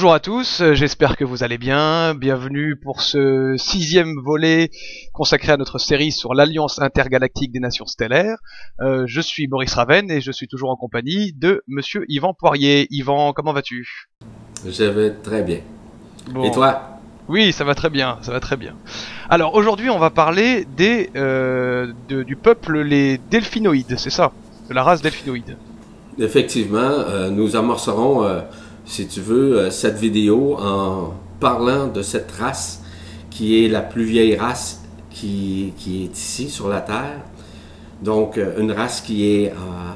Bonjour à tous, euh, j'espère que vous allez bien. Bienvenue pour ce sixième volet consacré à notre série sur l'Alliance intergalactique des nations stellaires. Euh, je suis Maurice Raven et je suis toujours en compagnie de Monsieur Yvan Poirier. Yvan, comment vas-tu? Je vais très bien. Et toi? Oui, ça va très bien, ça va très bien. Alors aujourd'hui, on va parler des euh, du peuple les delphinoïdes, c'est ça, de la race delphinoïde. Effectivement, nous amorcerons si tu veux, euh, cette vidéo en parlant de cette race qui est la plus vieille race qui, qui est ici sur la Terre. Donc, euh, une race qui est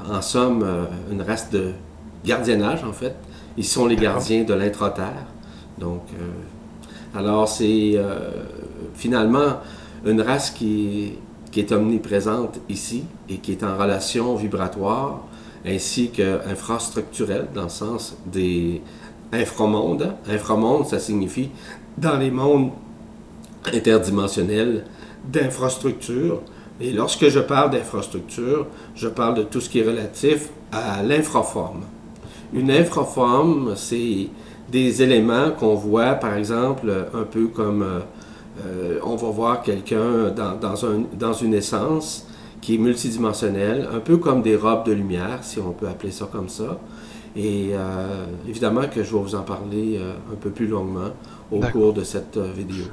en somme euh, une race de gardiennage, en fait. Ils sont les gardiens de l'intra-terre. Donc, alors c'est finalement une race qui, qui est omniprésente ici et qui est en relation vibratoire ainsi qu'infrastructurel dans le sens des inframondes. Inframonde, ça signifie dans les mondes interdimensionnels d'infrastructure. Et lorsque je parle d'infrastructure, je parle de tout ce qui est relatif à l'infraforme. Une infraforme, c'est des éléments qu'on voit, par exemple, un peu comme euh, on va voir quelqu'un dans, dans, un, dans une essence qui est multidimensionnel, un peu comme des robes de lumière, si on peut appeler ça comme ça. Et euh, évidemment que je vais vous en parler euh, un peu plus longuement au cours de cette euh, vidéo.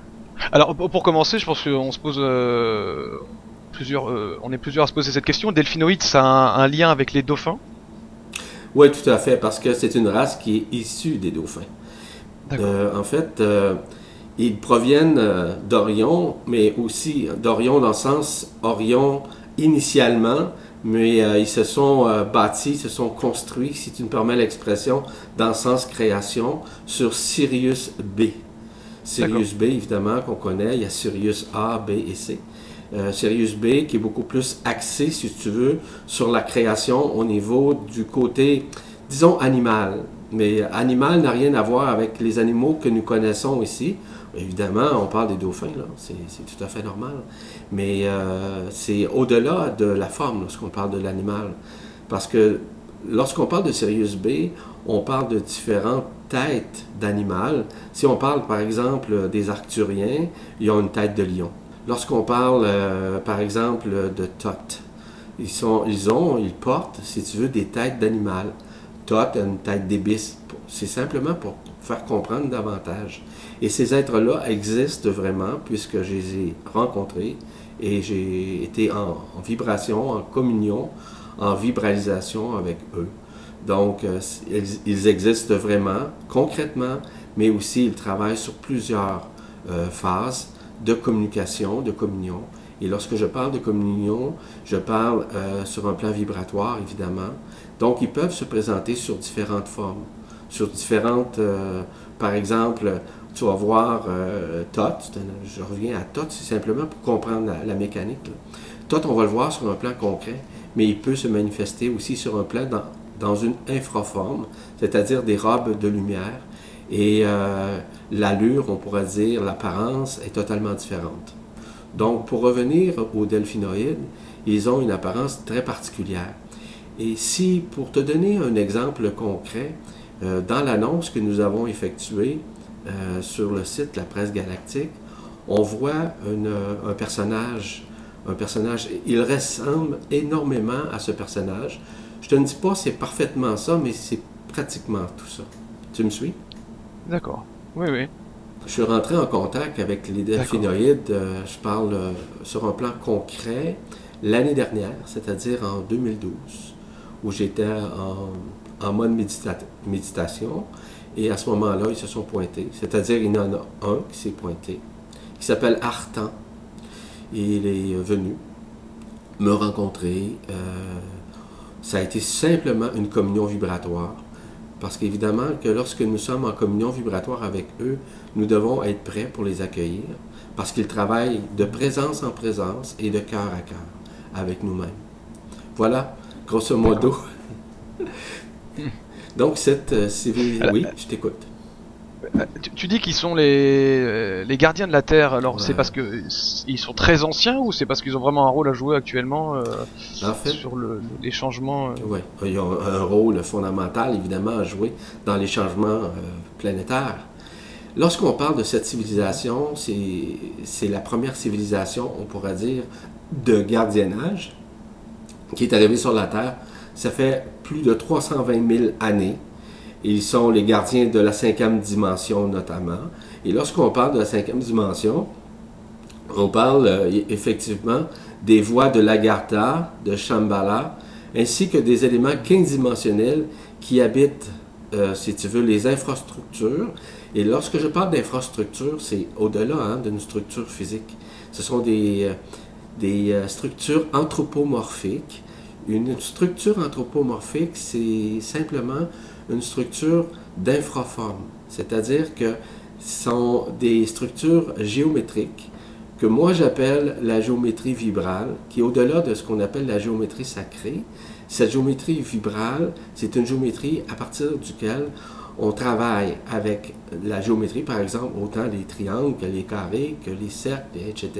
Alors pour commencer, je pense qu'on se pose plusieurs, on est plusieurs à se poser cette question. Delphinoïde, ça a un, lien avec les dauphins? Oui, tout à fait, parce que c'est une race qui est issue des dauphins. en fait, ils proviennent d'Orion, mais aussi d'Orion dans le sens Orion initialement, mais euh, ils se sont euh, bâtis, se sont construits, si tu me permets l'expression, dans le sens création, sur Sirius B. Sirius B, évidemment, qu'on connaît, il y a Sirius A, B et C. Euh, Sirius B qui est beaucoup plus axé, si tu veux, sur la création au niveau du côté, disons, animal. Mais animal n'a rien à voir avec les animaux que nous connaissons ici. Évidemment, on parle des dauphins, là, c'est tout à fait normal. Mais euh, c'est au-delà de la forme lorsqu'on parle de l'animal. Parce que lorsqu'on parle de Sirius B, on parle de différentes têtes d'animal. Si on parle par exemple des Arcturiens, ils ont une tête de lion. Lorsqu'on parle euh, par exemple de Thoth, ils, ont, ils portent, si tu veux, des têtes d'animal. Thoth a une tête d'ébis. C'est simplement pour faire comprendre davantage. Et ces êtres-là existent vraiment puisque je les ai rencontrés et j'ai été en, vibration, en communion, en vibralisation avec eux. Donc, euh, ils, existent vraiment, concrètement, mais aussi ils travaillent sur plusieurs euh, phases de communication, de communion. Et lorsque je parle de communion, je parle euh, sur un plan vibratoire, évidemment. Donc, ils peuvent se présenter sur différentes formes, sur différentes, par exemple, tu vas voir euh, Tot, je reviens à Tot, c'est simplement pour comprendre la, mécanique. Tot, on va le voir sur un plan concret, mais il peut se manifester aussi sur un plan dans, dans une infraforme, c'est-à-dire des robes de lumière. Et euh, l'allure, on pourrait dire, l'apparence est totalement différente. Donc, pour revenir aux delphinoïdes, ils ont une apparence très particulière. Et si, pour te donner un exemple concret, euh, dans l'annonce que nous avons effectuée, euh, sur le site La Presse Galactique, on voit un personnage, un personnage, il ressemble énormément à ce personnage. Je te ne dis pas c'est parfaitement ça, mais c'est pratiquement tout ça. Tu me suis? D'accord. Oui, oui. Je suis rentré en contact avec les delphinoïdes, euh, je parle euh, sur un plan concret, l'année dernière, c'est-à-dire en 2012, où j'étais en, en, mode méditation. Et à ce moment-là, ils se sont pointés. C'est-à-dire, il y en a un qui s'est pointé, qui s'appelle Artan. il est venu me rencontrer. Euh, ça a été simplement une communion vibratoire. Parce qu'évidemment que lorsque nous sommes en communion vibratoire avec eux, nous devons être prêts pour les accueillir. Parce qu'ils travaillent de présence en présence et de cœur à cœur avec nous-mêmes. Voilà, grosso modo. Donc, cette euh, civile... Oui, je t'écoute. tu, dis qu'ils sont les, les gardiens de la Terre. Alors c'est parce que ils sont très anciens ou c'est parce qu'ils ont vraiment un rôle à jouer actuellement sur le, les changements Oui, ils ont un rôle fondamental évidemment à jouer dans les changements planétaires. Lorsqu'on parle de cette civilisation, c'est la première civilisation, on pourrait dire, de gardiennage qui est arrivée sur la Terre. Ça fait plus de 320 000 années. Ils sont les gardiens de la cinquième dimension notamment. Et lorsqu'on parle de la cinquième dimension, on parle euh, effectivement des voies de l'Agartha, de Shambhala, ainsi que des éléments quindimensionnels qui habitent, euh, si tu veux, les infrastructures et lorsque je parle d'infrastructure, c'est au-delà hein, d'une structure physique. Ce sont des, euh, des structures anthropomorphiques. Une structure anthropomorphique, c'est simplement une structure d'infraforme, c'est-à-dire que sont des structures géométriques que moi j'appelle la géométrie vibrale, qui est au-delà de ce qu'on appelle la géométrie sacrée. Cette géométrie vibrale, c'est une géométrie à partir duquel on travaille avec la géométrie, par exemple, autant les triangles que les carrés, que les cercles, etc.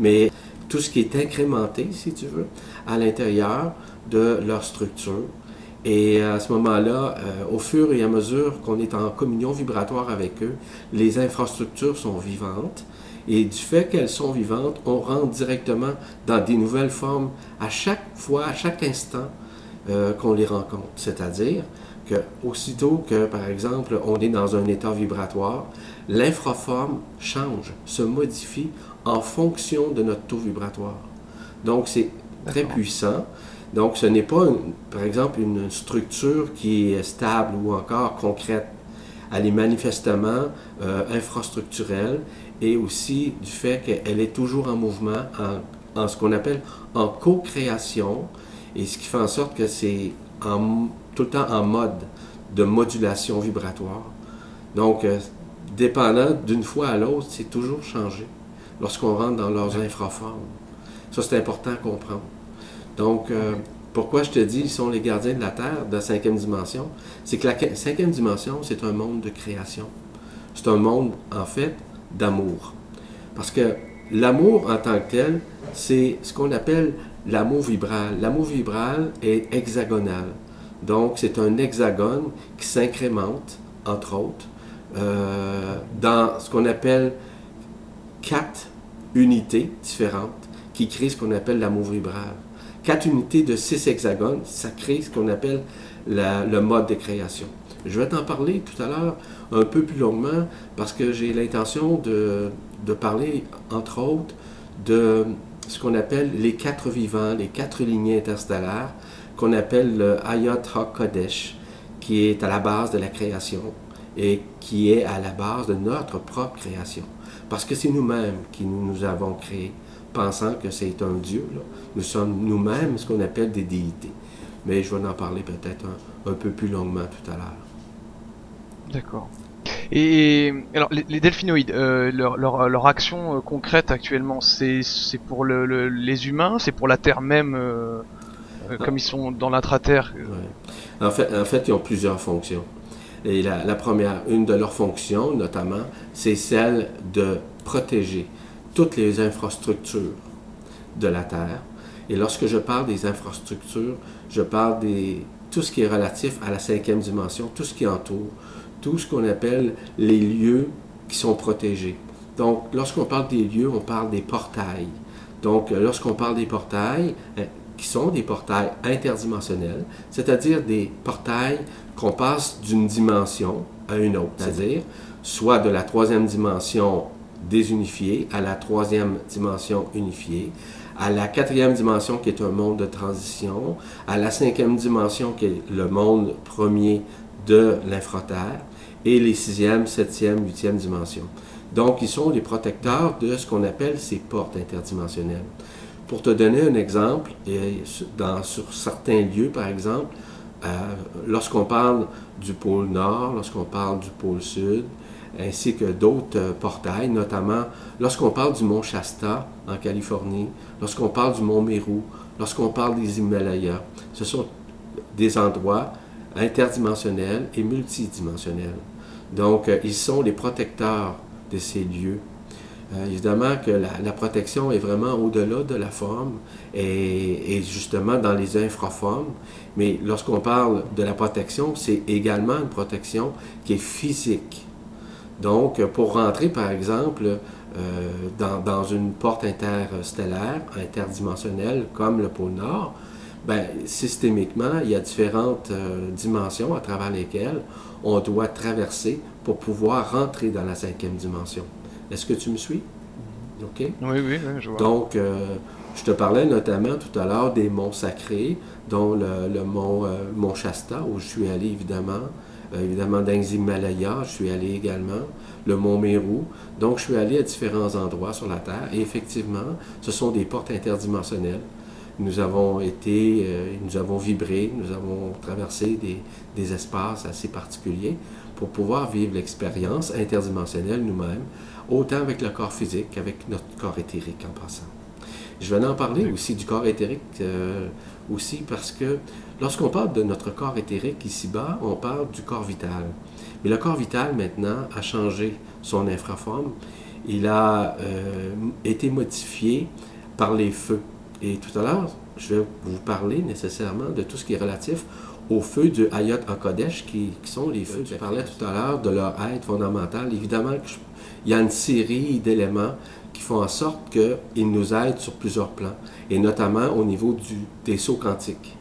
Mais tout ce qui est incrémenté, si tu veux, à l'intérieur de leur structure. Et à ce moment-là, euh, au fur et à mesure qu'on est en communion vibratoire avec eux, les infrastructures sont vivantes. Et du fait qu'elles sont vivantes, on rentre directement dans des nouvelles formes à chaque fois, à chaque instant euh, qu'on les rencontre. C'est-à-dire, que aussitôt que, par exemple, on est dans un état vibratoire, l'infraforme change, se modifie en fonction de notre taux vibratoire. Donc, c'est très puissant. Donc, ce n'est pas, par exemple, une structure qui est stable ou encore concrète. Elle est manifestement euh, infrastructurelle et aussi du fait qu'elle est toujours en mouvement, en, en ce qu'on appelle en co-création, et ce qui fait en sorte que c'est en tout le temps en mode de modulation vibratoire. Donc, euh, dépendant d'une fois à l'autre, c'est toujours changé lorsqu'on rentre dans leurs infraformes. Ça, c'est important à comprendre. Donc, euh, pourquoi je te dis, ils sont les gardiens de la Terre, de la cinquième dimension, c'est que la cinquième dimension, c'est un monde de création. C'est un monde, en fait, d'amour. Parce que l'amour en tant que tel, c'est ce qu'on appelle l'amour vibral. L'amour vibral est hexagonal. Donc, c'est un hexagone qui s'incrémente, entre autres, euh, dans ce qu'on appelle quatre unités différentes qui créent ce qu'on appelle l'amour vibral. Quatre unités de six hexagones, ça crée ce qu'on appelle le mode de création. Je vais t'en parler tout à l'heure un peu plus longuement parce que j'ai l'intention de, parler, entre autres, de ce qu'on appelle les quatre vivants, les quatre lignées interstellaires, qu'on appelle le Ayat HaKodesh, qui est à la base de la création et qui est à la base de notre propre création. Parce que c'est nous-mêmes qui nous, avons créés, pensant que c'est un Dieu. Nous sommes nous-mêmes ce qu'on appelle des déités. Mais je vais en parler peut-être un, peu plus longuement tout à l'heure. D'accord. Et alors les, delphinoïdes, euh, leur, leur, action euh, concrète actuellement, c'est pour le, les humains, c'est pour la Terre même euh, euh, comme ils sont dans l'intraterre? En, fait, en fait, ils ont plusieurs fonctions. Et la, première, une de leurs fonctions, notamment, c'est celle de protéger toutes les infrastructures de la Terre. Et lorsque je parle des infrastructures, je parle de tout ce qui est relatif à la cinquième dimension, tout ce qui entoure, tout ce qu'on appelle les lieux qui sont protégés. Donc, lorsqu'on parle des lieux, on parle des portails. Donc, lorsqu'on parle des portails, hein, qui sont des portails interdimensionnels, c'est-à-dire des portails qu'on passe d'une dimension à une autre, c'est-à-dire soit de la troisième dimension désunifiée à la troisième dimension unifiée, à la quatrième dimension qui est un monde de transition, à la cinquième dimension qui est le monde premier de l'infraterre, et les sixième, septième, huitième dimensions. Donc, ils sont les protecteurs de ce qu'on appelle ces portes interdimensionnelles. Pour te donner un exemple, dans, sur certains lieux, par exemple, euh, lorsqu'on parle du pôle Nord, lorsqu'on parle du pôle Sud, ainsi que d'autres euh, portails, notamment lorsqu'on parle du mont Shasta en Californie, lorsqu'on parle du mont Meru, lorsqu'on parle des Himalayas, ce sont des endroits interdimensionnels et multidimensionnels. Donc, ils sont les protecteurs de ces lieux. Évidemment que la, protection est vraiment au-delà de la forme et, et, justement dans les infraformes. Mais lorsqu'on parle de la protection, c'est également une protection qui est physique. Donc, pour rentrer, par exemple, euh, dans, une porte interstellaire, interdimensionnelle, comme le pôle Nord, ben, systémiquement, il y a différentes euh, dimensions à travers lesquelles on doit traverser pour pouvoir rentrer dans la cinquième dimension. Est-ce que tu me suis? OK? Oui, oui, je vois. Donc, euh, je te parlais notamment tout à l'heure des monts sacrés, dont le, mont, mont, Shasta, où je suis allé évidemment, évidemment dans les Himalayas, je suis allé également le mont Mérou. Donc, je suis allé à différents endroits sur la Terre et effectivement, ce sont des portes interdimensionnelles. Nous avons été, euh, nous avons vibré, nous avons traversé des, des espaces assez particuliers pour pouvoir vivre l'expérience interdimensionnelle nous-mêmes, autant avec le corps physique qu'avec notre corps éthérique en passant. Je venais en parler aussi du corps éthérique, euh, aussi parce que lorsqu'on parle de notre corps éthérique ici-bas, on parle du corps vital. Mais le corps vital, maintenant, a changé son infraforme. Il a euh, été modifié par les feux. Et tout à l'heure, je vais vous parler nécessairement de tout ce qui est relatif aux feux du Hayat Kodesh, qui, qui, sont les feux. Je parlais tout à l'heure de leur aide fondamentale. Évidemment, il y a une série d'éléments qui font en sorte qu'ils nous aident sur plusieurs plans, et notamment au niveau du, des sauts quantiques.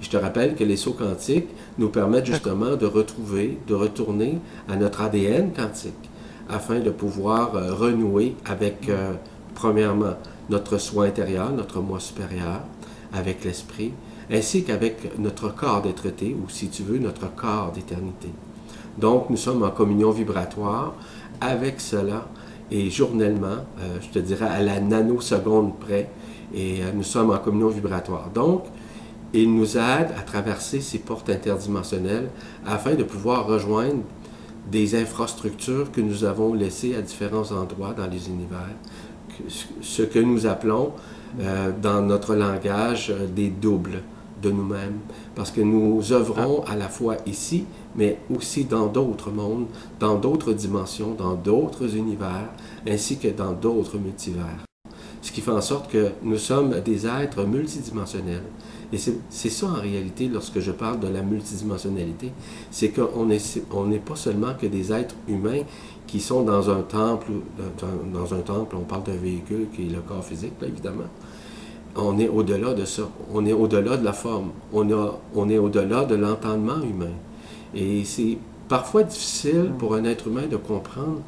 Je te rappelle que les sauts quantiques nous permettent justement de retrouver, de retourner à notre ADN quantique afin de pouvoir euh, renouer avec, euh, premièrement, notre soi intérieur, notre moi supérieur, avec l'esprit, ainsi qu'avec notre corps d'être ou si tu veux, notre corps d'éternité. Donc, nous sommes en communion vibratoire avec cela. Et journellement, euh, je te dirais à la nanoseconde près, et nous sommes en communion vibratoire. Donc, il nous aide à traverser ces portes interdimensionnelles afin de pouvoir rejoindre des infrastructures que nous avons laissées à différents endroits dans les univers, ce que nous appelons euh, dans notre langage euh, des doubles de nous-mêmes, parce que nous œuvrons à la fois ici, mais aussi dans d'autres mondes, dans d'autres dimensions, dans d'autres univers, ainsi que dans d'autres multivers. Ce qui fait en sorte que nous sommes des êtres multidimensionnels et c'est ça en réalité lorsque je parle de la multidimensionnalité, c'est qu'on n'est pas seulement que des êtres humains qui sont dans un temple, dans un temple, on parle d'un véhicule qui est le corps physique, évidemment. On est au-delà de ça. On est au-delà de la forme. On, a, on est au-delà de l'entendement humain. Et c'est parfois difficile pour un être humain de comprendre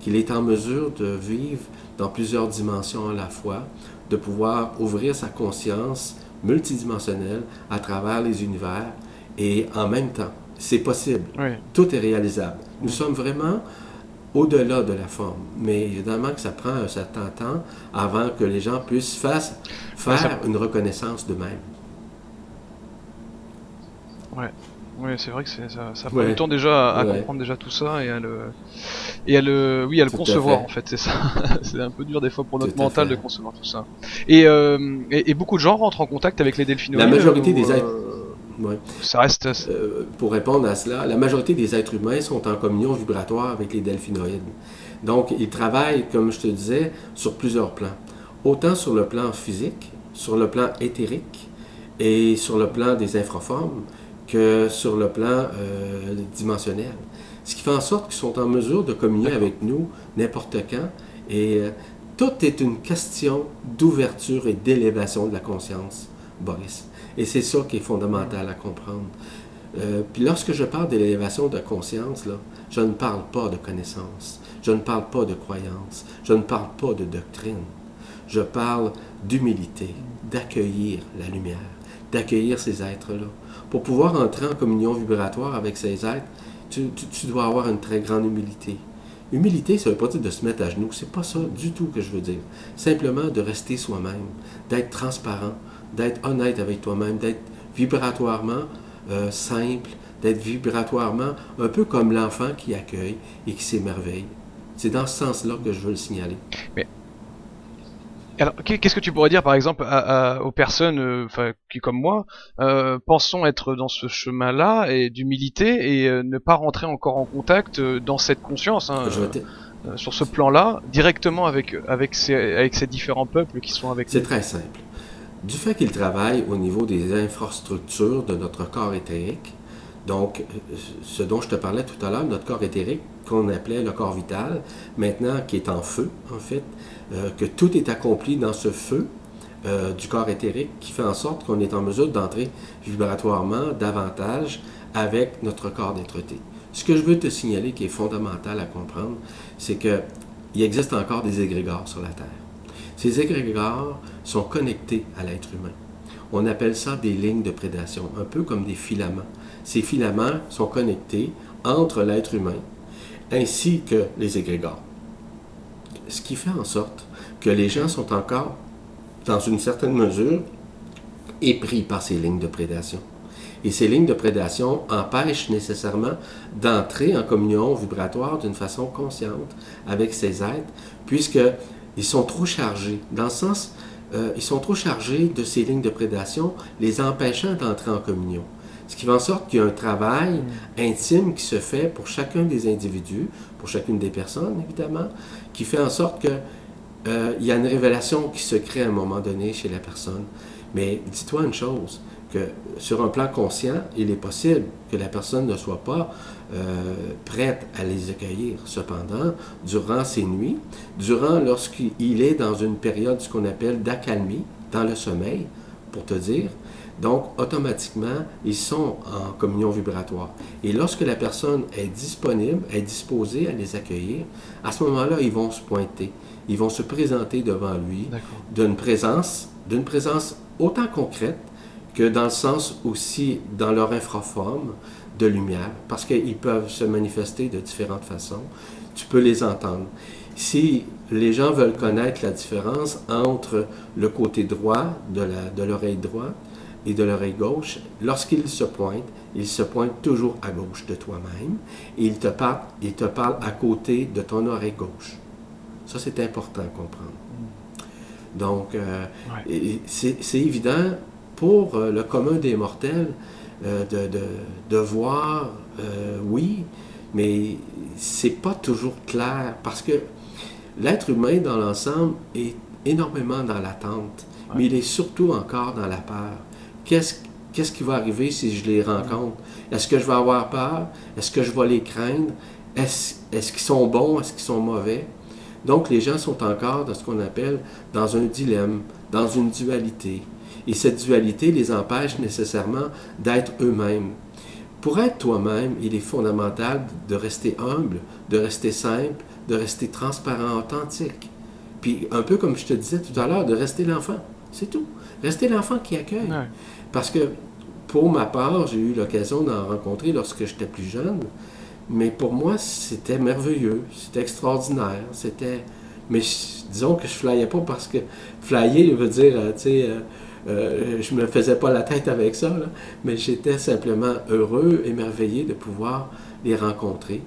qu'il est en mesure de vivre dans plusieurs dimensions à la fois, de pouvoir ouvrir sa conscience multidimensionnel à travers les univers et en même temps. C'est possible. Tout est réalisable. Nous sommes vraiment au-delà de la forme. Mais évidemment que ça prend un certain temps avant que les gens puissent faire, faire une reconnaissance d'eux-mêmes. Ouais. Oui, c'est vrai que ça, ça prend du temps déjà à, comprendre déjà tout ça et à le et à le oui à le concevoir en fait c'est ça. C'est un peu dur des fois pour notre mental de concevoir tout ça. Et, euh, et, beaucoup de gens rentrent en contact avec les delphinoïdes la majorité des êtres. euh, ça reste euh, pour répondre à cela la majorité des êtres humains sont en communion vibratoire avec les delphinoïdes. Donc ils travaillent comme je te disais sur plusieurs plans. Autant sur le plan physique sur le plan éthérique et sur le plan des infraformes que sur le plan euh, dimensionnel. Ce qui fait en sorte qu'ils sont en mesure de communier avec nous n'importe quand. Et euh, tout est une question d'ouverture et d'élévation de la conscience, Boris. Et c'est ça qui est fondamental à comprendre. Euh, puis lorsque je parle d'élévation de conscience, là, je ne parle pas de connaissance, je ne parle pas de croyance, je ne parle pas de doctrine. Je parle d'humilité, d'accueillir la lumière, d'accueillir ces êtres-là, pour pouvoir entrer en communion vibratoire avec ces êtres, tu, dois avoir une très grande humilité. Humilité, ça ne veut pas dire de se mettre à genoux. C'est pas ça du tout que je veux dire. Simplement de rester soi-même, d'être transparent, d'être honnête avec toi-même, d'être vibratoirement euh, simple, d'être vibratoirement un peu comme l'enfant qui accueille et qui s'émerveille. C'est dans ce sens-là que je veux le signaler. Alors, qu'est-ce que tu pourrais dire, par exemple, aux personnes, euh, qui comme moi, euh, pensons être dans ce chemin-là et d'humilité et euh, ne pas rentrer encore en contact dans cette conscience, hein, sur ce plan-là, directement avec avec ces avec ces différents peuples qui sont avec. C'est très simple. Du fait qu'ils travaillent au niveau des infrastructures de notre corps éthérique, donc, ce dont je te parlais tout à l'heure, notre corps éthérique, qu'on appelait le corps vital, maintenant qui est en feu, en fait, euh, que tout est accompli dans ce feu euh, du corps éthérique qui fait en sorte qu'on est en mesure d'entrer vibratoirement davantage avec notre corps d'être Ce que je veux te signaler qui est fondamental à comprendre, c'est qu'il existe encore des égrégores sur la Terre. Ces égrégores sont connectés à l'être humain. On appelle ça des lignes de prédation, un peu comme des filaments. Ces filaments sont connectés entre l'être humain ainsi que les égrégores. Ce qui fait en sorte que les gens sont encore, dans une certaine mesure, épris par ces lignes de prédation. Et ces lignes de prédation empêchent nécessairement d'entrer en communion vibratoire d'une façon consciente avec ces êtres, puisqu'ils sont trop chargés, dans le sens, euh, ils sont trop chargés de ces lignes de prédation, les empêchant d'entrer en communion. Ce qui fait en sorte qu'il y a un travail intime qui se fait pour chacun des individus, pour chacune des personnes, évidemment, qui fait en sorte qu'il euh, y a une révélation qui se crée à un moment donné chez la personne. Mais dis-toi une chose, que sur un plan conscient, il est possible que la personne ne soit pas euh, prête à les accueillir. Cependant, durant ces nuits, durant lorsqu'il est dans une période, ce qu'on appelle d'accalmie, dans le sommeil, pour te dire, donc, automatiquement, ils sont en communion vibratoire. Et lorsque la personne est disponible, est disposée à les accueillir, à ce moment-là, ils vont se pointer. Ils vont se présenter devant lui d'une présence, d'une présence autant concrète que dans le sens aussi dans leur infraforme de lumière, parce qu'ils peuvent se manifester de différentes façons. Tu peux les entendre. Si les gens veulent connaître la différence entre le côté droit de l'oreille droite et de l'oreille gauche, lorsqu'il se pointe, il se pointe toujours à gauche de toi-même et il te, parle, il te parle à côté de ton oreille gauche. Ça, c'est important à comprendre. Donc, euh, c'est évident pour euh, le commun des mortels euh, de, de, voir, oui, mais c'est pas toujours clair parce que l'être humain dans l'ensemble est énormément dans l'attente, mais il est surtout encore dans la peur qu'est-ce qui va arriver si je les rencontre? Est-ce que je vais avoir peur? Est-ce que je vais les craindre? Est-ce qu'ils sont bons? Est-ce qu'ils sont mauvais? Donc, les gens sont encore dans ce qu'on appelle dans un dilemme, dans une dualité. Et cette dualité les empêche nécessairement d'être eux-mêmes. Pour être toi-même, il est fondamental de rester humble, de rester simple, de rester transparent, authentique. Puis, un peu comme je te disais tout à l'heure, de rester l'enfant. C'est tout. Rester l'enfant qui accueille. Parce que pour ma part, j'ai eu l'occasion d'en rencontrer lorsque j'étais plus jeune, mais pour moi, c'était merveilleux, c'était extraordinaire, c'était... Mais disons que je flyais pas parce que flyer veut dire, euh, tu sais, euh, euh, je me faisais pas la tête avec ça, mais j'étais simplement heureux, émerveillé de pouvoir les rencontrer.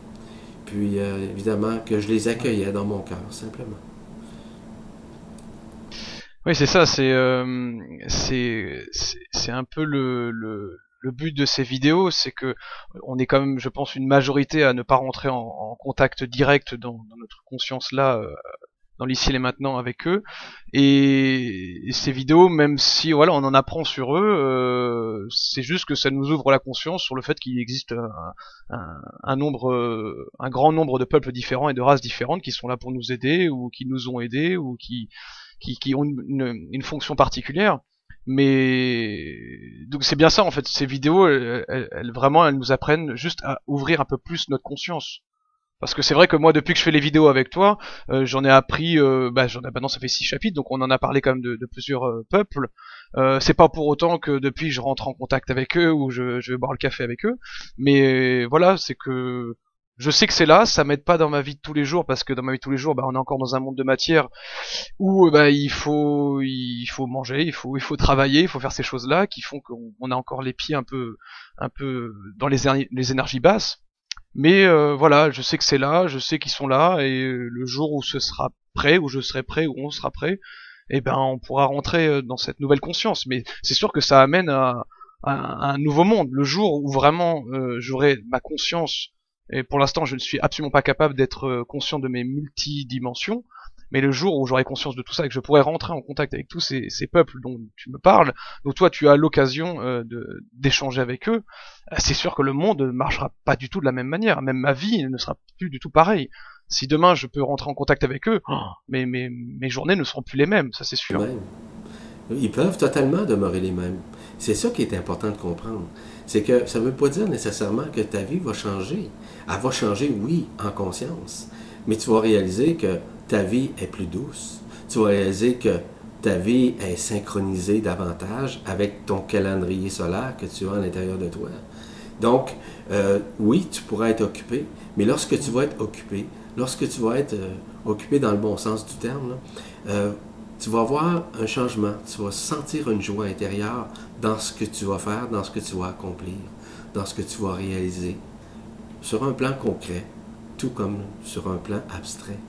Puis évidemment que je les accueillais dans mon cœur, simplement. Oui, c'est ça, c'est euh, c'est un peu le, le, le, but de ces vidéos, c'est que on est quand même, je pense, une majorité à ne pas rentrer en, en contact direct dans, dans notre conscience là, euh, dans l'ici et maintenant avec eux. Et, ces vidéos, même si voilà, on en apprend sur eux, euh, c'est juste que ça nous ouvre la conscience sur le fait qu'il existe un, un, nombre, un grand nombre de peuples différents et de races différentes qui sont là pour nous aider ou qui nous ont aidés ou qui qui, ont une, fonction particulière. Mais donc c'est bien ça en fait. Ces vidéos, elles, vraiment, elles nous apprennent juste à ouvrir un peu plus notre conscience. Parce que c'est vrai que moi, depuis que je fais les vidéos avec toi, euh, j'en ai appris. Euh, bah, j'en ai ça fait six chapitres, donc on en a parlé quand même de, plusieurs euh, peuples. c'est pas pour autant que depuis je rentre en contact avec eux ou je, je vais boire le café avec eux. Mais voilà, c'est que je sais que c'est là, ça m'aide pas dans ma vie de tous les jours parce que dans ma vie de tous les jours, bah, on est encore dans un monde de matière où bah, il faut il faut manger, il faut il faut travailler, il faut faire ces choses-là qui font qu'on a encore les pieds un peu un peu dans les, les énergies basses. Mais euh, voilà, je sais que c'est là, je sais qu'ils sont là et le jour où ce sera prêt, où je serai prêt, où on sera prêt, eh ben on pourra rentrer euh, dans cette nouvelle conscience. Mais c'est sûr que ça amène à, un nouveau monde. Le jour où vraiment euh, j'aurai ma conscience, et pour l'instant je ne suis absolument pas capable d'être euh, conscient de mes multidimensions, mais le jour où j'aurai conscience de tout ça et que je pourrai rentrer en contact avec tous ces, peuples dont tu me parles, dont toi tu as l'occasion euh, d'échanger avec eux, c'est sûr que le monde ne marchera pas du tout de la même manière. Même ma vie ne sera plus du tout pareille. Si demain je peux rentrer en contact avec eux, oh, mes journées ne seront plus les mêmes, ça c'est sûr. Ils peuvent totalement demeurer les mêmes. C'est ça qui est important de comprendre. C'est que ça ne veut pas dire nécessairement que ta vie va changer. Elle va changer, oui, en conscience. Mais tu vas réaliser que ta vie est plus douce. Tu vas réaliser que ta vie est synchronisée davantage avec ton calendrier solaire que tu as à l'intérieur de toi. Donc, euh, oui, tu pourras être occupé, mais lorsque tu vas être occupé, lorsque tu vas être euh, occupé dans le bon sens du terme, euh, tu vas voir un changement, tu vas sentir une joie intérieure dans ce que tu vas faire, dans ce que tu vas accomplir, dans ce que tu vas réaliser, sur un plan concret, tout comme sur un plan abstrait.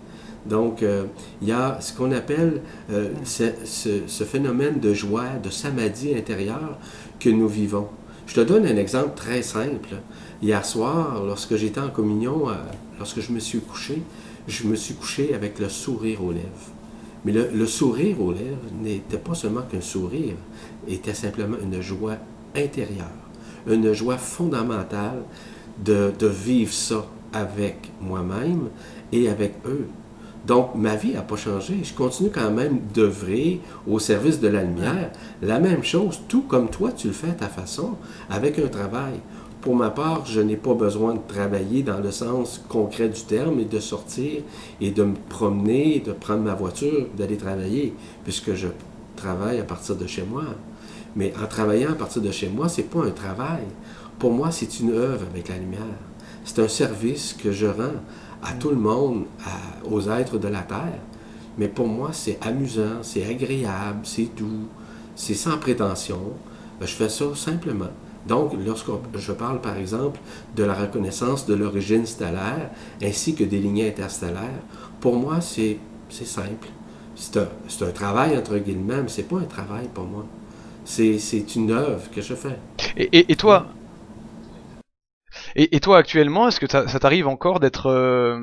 Donc, euh, il y a ce qu'on appelle euh, ce, phénomène de joie, de samadhi intérieur que nous vivons. Je te donne un exemple très simple. Hier soir, lorsque j'étais en communion, euh, lorsque je me suis couché, je me suis couché avec le sourire aux lèvres. Mais le, sourire aux lèvres n'était pas seulement qu'un sourire, était simplement une joie intérieure, une joie fondamentale de, de vivre ça avec moi-même et avec eux. Donc, ma vie n'a pas changé. Je continue quand même d'œuvrer au service de la lumière. La même chose, tout comme toi, tu le fais à ta façon, avec un travail. Pour ma part, je n'ai pas besoin de travailler dans le sens concret du terme et de sortir et de me promener, de prendre ma voiture, d'aller travailler, puisque je travaille à partir de chez moi. Mais en travaillant à partir de chez moi, ce n'est pas un travail. Pour moi, c'est une œuvre avec la lumière. C'est un service que je rends à tout le monde, aux êtres de la Terre. Mais pour moi, c'est amusant, c'est agréable, c'est doux, c'est sans prétention. Je fais ça simplement. Donc, lorsque je parle, par exemple, de la reconnaissance de l'origine stellaire ainsi que des lignées interstellaires, pour moi, c'est simple. C'est un, travail, entre guillemets, mais c'est pas un travail pour moi. C'est une œuvre que je fais. Et, toi, et, et, toi actuellement, est-ce que ça, t'arrive encore d'être euh,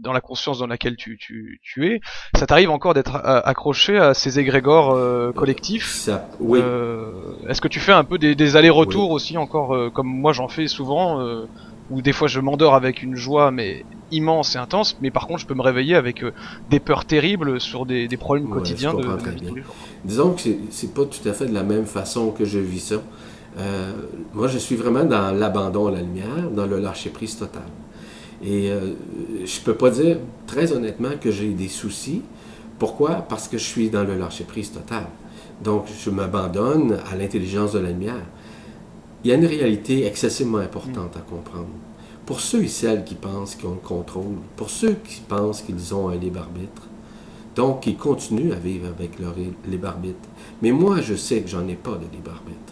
dans la conscience dans laquelle tu, tu, tu es Ça t'arrive encore d'être euh, accroché à ces égrégores euh, collectifs ça, oui. est-ce que tu fais un peu des, des allers-retours aussi encore, comme moi j'en fais souvent, où des fois je m'endors avec une joie mais immense et intense, mais par contre je peux me réveiller avec des peurs terribles sur des, des problèmes quotidiens de, de Disons que c'est pas tout à fait de la même façon que je vis ça. Euh, moi, je suis vraiment dans l'abandon à la lumière, dans le lâcher-prise total. Et euh, je ne peux pas dire, très honnêtement, que j'ai des soucis. Pourquoi? Parce que je suis dans le lâcher-prise total. Donc, je m'abandonne à l'intelligence de la lumière. Il y a une réalité excessivement importante à comprendre. Pour ceux et celles qui pensent qu'ils ont le contrôle, pour ceux qui pensent qu'ils ont un libre arbitre, donc ils continuent à vivre avec leur libre arbitre. Mais moi, je sais que j'en ai pas de libre arbitre.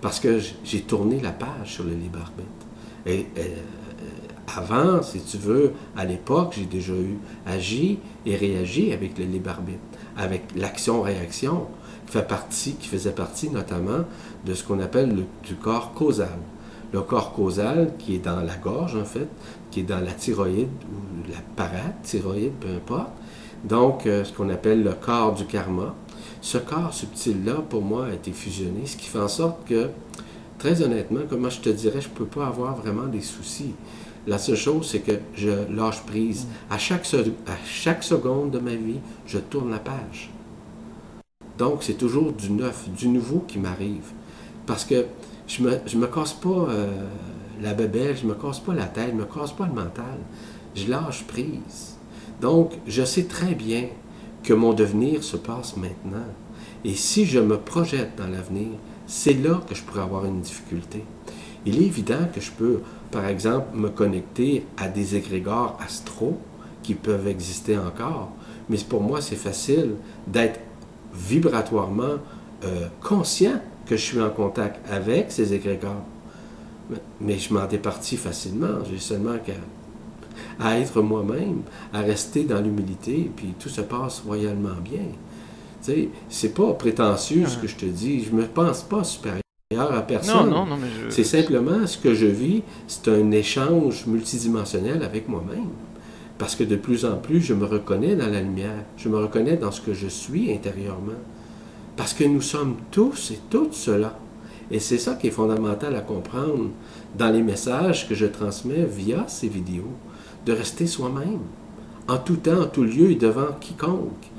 Parce que j'ai tourné la page sur le libre arbitre. Et, euh, avant, si tu veux, à l'époque, j'ai déjà eu agi et réagi avec le libre arbitre, avec l'action-réaction, qui fait partie, qui faisait partie notamment de ce qu'on appelle le, du corps causal. Le corps causal qui est dans la gorge, en fait, qui est dans la thyroïde ou la parathyroïde, peu importe. Donc, euh, ce qu'on appelle le corps du karma, ce corps subtil-là, pour moi, a été fusionné, ce qui fait en sorte que, très honnêtement, comme je te dirais, je ne peux pas avoir vraiment des soucis. La seule chose, c'est que je lâche prise. À chaque, à chaque seconde de ma vie, je tourne la page. Donc, c'est toujours du neuf, du nouveau qui m'arrive. Parce que je ne me, je me casse pas euh, la bébelle, je ne me casse pas la tête, je ne me casse pas le mental. Je lâche prise. Donc, je sais très bien que mon devenir se passe maintenant. Et si je me projette dans l'avenir, c'est là que je pourrais avoir une difficulté. Il est évident que je peux, par exemple, me connecter à des égrégores astraux qui peuvent exister encore, mais pour moi, c'est facile d'être vibratoirement euh, conscient que je suis en contact avec ces égrégores. Mais je m'en départis facilement. J'ai seulement qu'à à être moi-même, à rester dans l'humilité, puis tout se passe royalement bien. Tu sais, c'est pas prétentieux ce que je te dis. Je me pense pas supérieur à personne. Non, non, non, mais je... C'est simplement ce que je vis, c'est un échange multidimensionnel avec moi-même. Parce que de plus en plus, je me reconnais dans la lumière. Je me reconnais dans ce que je suis intérieurement. Parce que nous sommes tous et toutes cela. Et c'est ça qui est fondamental à comprendre dans les messages que je transmets via ces vidéos. De rester soi-même. En tout temps, en tout lieu et devant quiconque.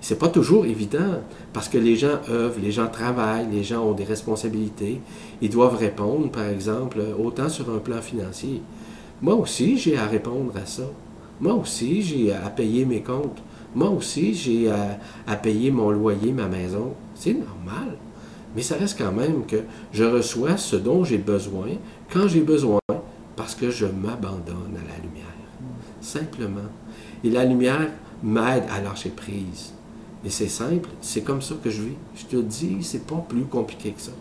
C'est pas toujours évident parce que les gens œuvrent, les gens travaillent, les gens ont des responsabilités. Ils doivent répondre, par exemple, autant sur un plan financier. Moi aussi, j'ai à répondre à ça. Moi aussi, j'ai à payer mes comptes. Moi aussi, j'ai à, payer mon loyer, ma maison. C'est normal. Mais ça reste quand même que je reçois ce dont j'ai besoin quand j'ai besoin parce que je m'abandonne à la lumière. Simplement. Et la lumière m'aide à lâcher prise. Et c'est simple, c'est comme ça que je vis. Je te dis, c'est pas plus compliqué que ça.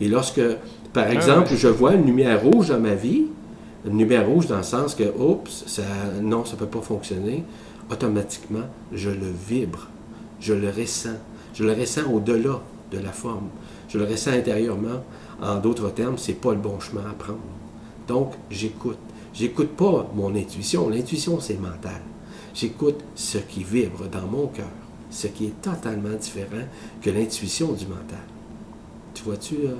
Et lorsque, par ah exemple, je vois une lumière rouge dans ma vie, une lumière rouge dans le sens que, oups, ça, non, ça ne peut pas fonctionner, automatiquement, je le vibre, je le ressens. Je le ressens au-delà de la forme. Je le ressens intérieurement. En d'autres termes, c'est pas le bon chemin à prendre. Donc, j'écoute. J'écoute pas mon intuition. L'intuition, c'est mental. J'écoute ce qui vibre dans mon cœur ce qui est totalement différent que l'intuition du mental. Tu vois-tu? Euh?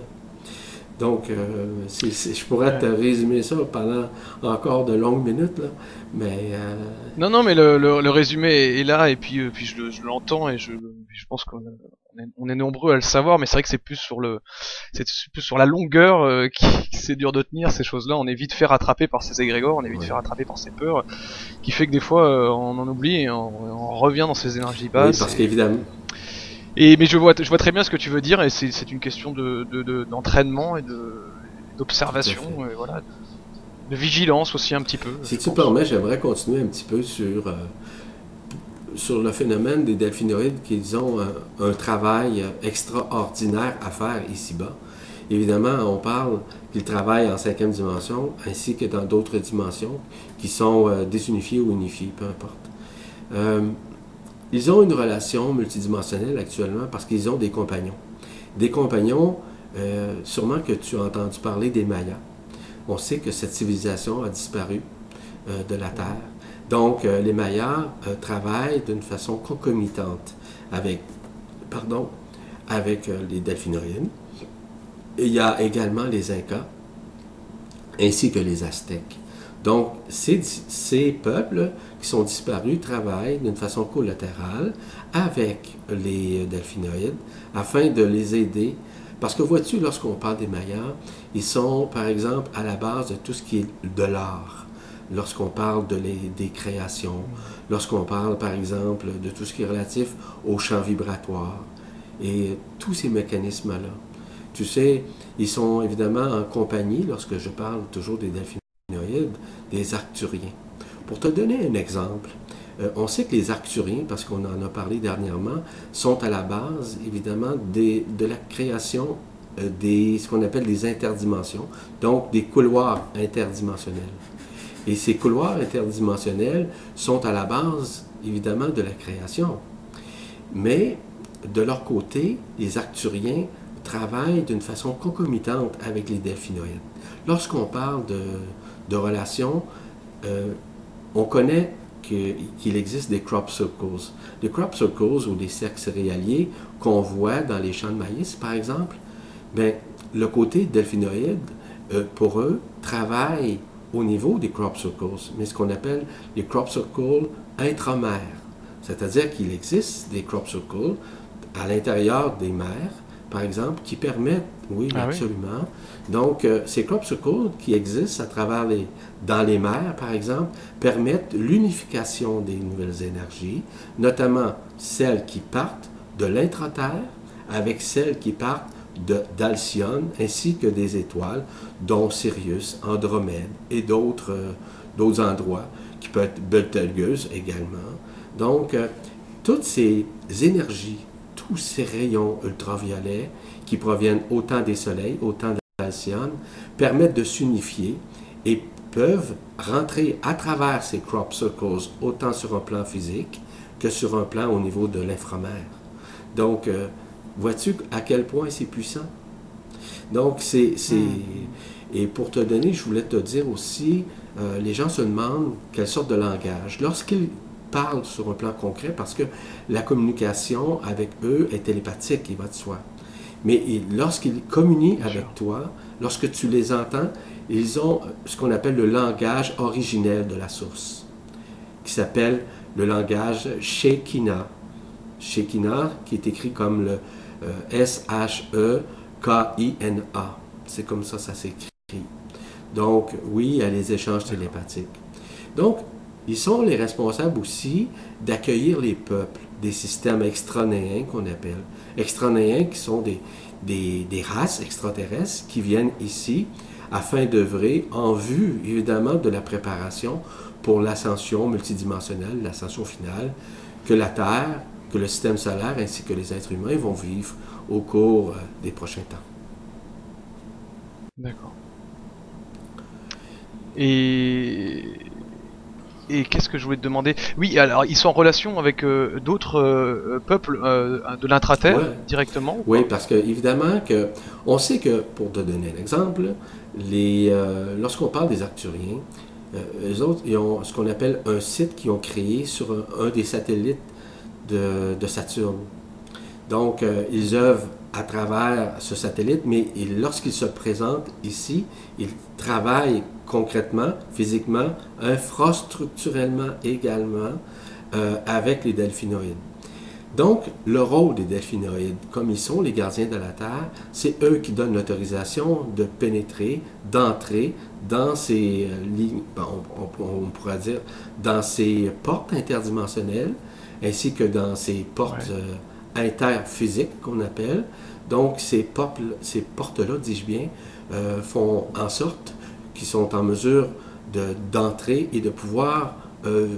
Donc, euh, je pourrais te résumer ça pendant encore de longues minutes, là, mais... Euh, non, non, mais le, résumé est là, et puis, puis je, l'entends, et je, je pense qu'on on est nombreux à le savoir, mais c'est vrai que c'est plus sur le, c'est plus sur la longueur euh, qui c'est dur de tenir ces choses-là. On est vite fait rattraper par ces égrégores, on est vite fait rattraper par ces peurs, qui fait que des fois euh, on en oublie et on, revient dans ces énergies basses. Oui, parce qu'évidemment. Et mais je vois, je vois très bien ce que tu veux dire et c'est une question de d'entraînement et de d'observation, voilà, de, vigilance aussi un petit peu. Si tu permets, j'aimerais continuer un petit peu sur euh, sur le phénomène des delphinoïdes qu'ils ont un, travail extraordinaire à faire ici-bas. Évidemment, on parle qu'ils travaillent en cinquième dimension ainsi que dans d'autres dimensions qui sont euh, désunifiées ou unifiées, peu importe. Euh, ils ont une relation multidimensionnelle actuellement parce qu'ils ont des compagnons. Des compagnons, euh, sûrement que tu as entendu parler des Mayas. On sait que cette civilisation a disparu de la Terre. Donc, euh, les Mayas euh, travaillent d'une façon concomitante avec, euh, les delphinoïdes. Il y a également les Incas ainsi que les Aztèques. Donc, ces, ces peuples qui sont disparus travaillent d'une façon collatérale avec les delphinoïdes afin de les aider. Parce que vois-tu, lorsqu'on parle des Mayas, ils sont, par exemple, à la base de tout ce qui est de l'art lorsqu'on parle de des créations, lorsqu'on parle par exemple de tout ce qui est relatif au champ vibratoire et tous ces mécanismes-là. Tu sais, ils sont évidemment en compagnie, lorsque je parle toujours des delphinoïdes, des arcturiens. Pour te donner un exemple, euh, on sait que les arcturiens, parce qu'on en a parlé dernièrement, sont à la base évidemment de la création euh, des ce qu'on appelle des interdimensions, donc des couloirs interdimensionnels. Et ces couloirs interdimensionnels sont à la base, évidemment, de la création. Mais, de leur côté, les Arcturiens travaillent d'une façon concomitante avec les delphinoïdes. Lorsqu'on parle de, relations, euh, on connaît qu'il existe des crop circles. Des crop circles ou des cercles céréaliers qu'on voit dans les champs de maïs, par exemple, bien, le côté delphinoïde, euh, pour eux, travaille au niveau des crop circles, mais ce qu'on appelle les crop circles intramères. C'est-à-dire qu'il existe des crop circles à l'intérieur des mers, par exemple, qui permettent, oui, ah absolument. Donc, euh, ces crop circles qui existent à travers les, dans les mers, par exemple, permettent l'unification des nouvelles énergies, notamment celles qui partent de l'intraterre avec celles qui partent d'Alcyone ainsi que des étoiles, dont Sirius, Andromède et d'autres euh, endroits, qui peuvent être Betelgeuse également. Donc, euh, toutes ces énergies, tous ces rayons ultraviolets qui proviennent autant des soleils, autant d'Alcyone, permettent de s'unifier et peuvent rentrer à travers ces crop circles, autant sur un plan physique que sur un plan au niveau de l'inframère. Donc, euh, vois-tu à quel point c'est puissant? Donc, c'est... Hmm. Et pour te donner, je voulais te dire aussi, euh, les gens se demandent quelle sorte de langage. Lorsqu'ils parlent sur un plan concret, parce que la communication avec eux est télépathique, il va de soi. Mais lorsqu'ils communient avec toi, lorsque tu les entends, ils ont ce qu'on appelle le langage originel de la source, qui s'appelle le langage Shekinah. Shekinah, qui est écrit comme le euh, S-H-E-K-I-N-A. C'est comme ça, ça s'écrit. Donc, oui, il y a les échanges télépathiques. Donc, ils sont les responsables aussi d'accueillir les peuples des systèmes extranéens qu'on appelle. Extranéens qui sont des, des, des, races extraterrestres qui viennent ici afin d'œuvrer en vue, évidemment, de la préparation pour l'ascension multidimensionnelle, l'ascension finale, que la Terre, que le système solaire ainsi que les êtres humains vont vivre au cours euh, des prochains temps. D'accord. Et et qu'est-ce que je voulais te demander? Oui, alors ils sont en relation avec euh, d'autres euh, peuples de l'intraterre directement Oui, parce que évidemment que on sait que pour te donner un exemple, les lorsqu'on parle des Arcturiens, eux autres ils ont ce qu'on appelle un site qu'ils ont créé sur un, des satellites de, de Saturne. Donc ils œuvrent à travers ce satellite, mais lorsqu'il se présente ici, il travaille concrètement, physiquement, infrastructurellement également euh, avec les delphinoïdes. Donc, le rôle des delphinoïdes, comme ils sont les gardiens de la Terre, c'est eux qui donnent l'autorisation de pénétrer, d'entrer dans ces euh, lignes, on, pourrait dire, dans ces portes interdimensionnelles, ainsi que dans ces portes euh, interphysiques qu'on appelle, donc, ces portes-là, dis-je bien, euh, font en sorte qu'ils sont en mesure d'entrer et de pouvoir euh,